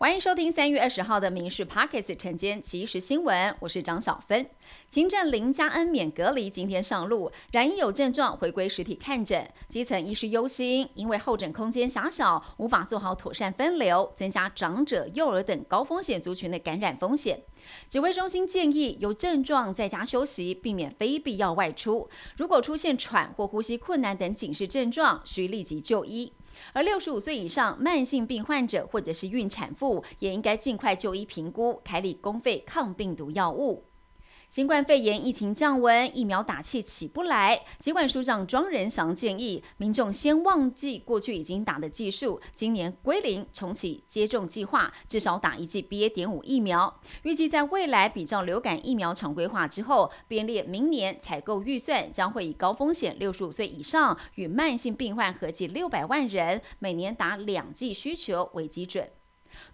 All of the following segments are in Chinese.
欢迎收听三月二十号的《民事 Pockets》晨间即时新闻，我是张小芬。轻症零加 N 免隔离今天上路，染疫有症状回归实体看诊，基层医师忧心，因为候诊空间狭小，无法做好妥善分流，增加长者、幼儿等高风险族群的感染风险。指挥中心建议有症状在家休息，避免非必要外出。如果出现喘或呼吸困难等警示症状，需立即就医。而六十五岁以上慢性病患者或者是孕产妇，也应该尽快就医评估，开立公费抗病毒药物。新冠肺炎疫情降温，疫苗打气起不来。疾管署长庄仁祥建议民众先忘记过去已经打的技术，今年归零重启接种计划，至少打一剂 BA. 点五疫苗。预计在未来比较流感疫苗常规化之后，编列明年采购预算，将会以高风险六十五岁以上与慢性病患合计六百万人，每年打两剂需求为基准。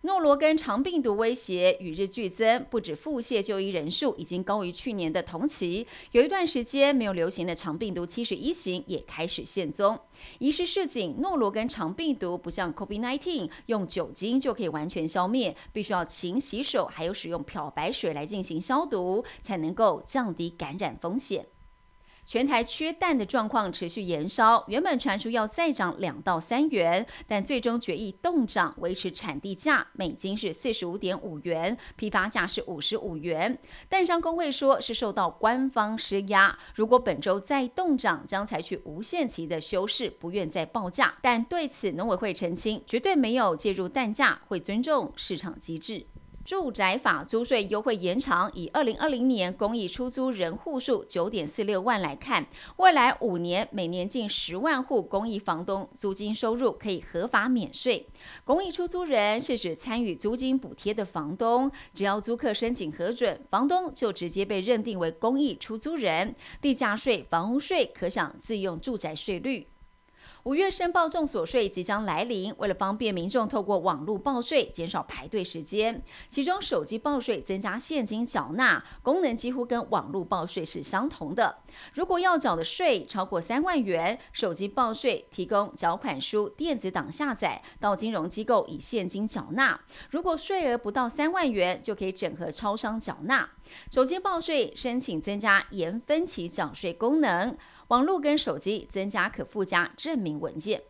诺罗根肠病毒威胁与日俱增，不止腹泻就医人数已经高于去年的同期，有一段时间没有流行的肠病毒七十一型也开始现踪。医师示警，诺罗根肠病毒不像 COVID-19 用酒精就可以完全消灭，必须要勤洗手，还有使用漂白水来进行消毒，才能够降低感染风险。全台缺蛋的状况持续延烧，原本传出要再涨两到三元，但最终决议冻涨，维持产地价每斤是四十五点五元，批发价是五十五元。蛋商工会说是受到官方施压，如果本周再冻涨，将采取无限期的休市，不愿再报价。但对此农委会澄清，绝对没有介入蛋价，会尊重市场机制。住宅法租税优惠延长，以二零二零年公益出租人户数九点四六万来看，未来五年每年近十万户公益房东租金收入可以合法免税。公益出租人是指参与租金补贴的房东，只要租客申请核准，房东就直接被认定为公益出租人，地价税、房屋税可享自用住宅税率。五月申报重所税即将来临，为了方便民众透过网络报税，减少排队时间，其中手机报税增加现金缴纳功能，几乎跟网络报税是相同的。如果要缴的税超过三万元，手机报税提供缴款书电子档下载，到金融机构以现金缴纳；如果税额不到三万元，就可以整合超商缴纳。手机报税申请增加延分期缴税功能。网络跟手机增加可附加证明文件。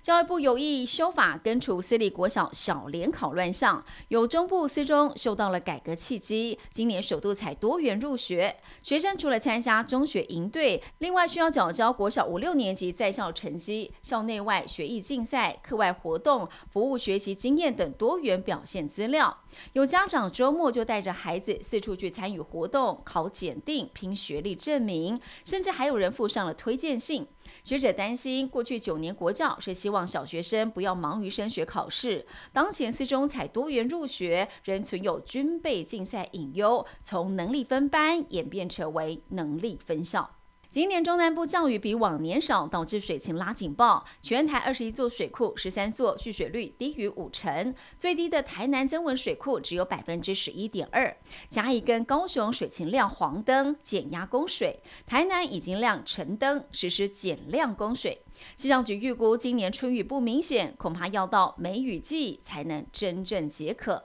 教育部有意修法根除私立国小小联考乱象，有中部私中受到了改革契机，今年首度采多元入学，学生除了参加中学营队，另外需要缴交国小五六年级在校成绩、校内外学艺竞赛、课外活动、服务学习经验等多元表现资料。有家长周末就带着孩子四处去参与活动、考检定、拼学历证明，甚至还有人附上了推荐信。学者担心，过去九年国教是希望小学生不要忙于升学考试，当前四中采多元入学，仍存有军备竞赛隐忧，从能力分班演变成为能力分校。今年中南部降雨比往年少，导致水情拉警报。全台二十一座水库，十三座蓄水率低于五成，最低的台南增文水库只有百分之十一点二。甲乙跟高雄水情亮黄灯，减压供水；台南已经亮橙灯，实施减量供水。气象局预估，今年春雨不明显，恐怕要到梅雨季才能真正解渴。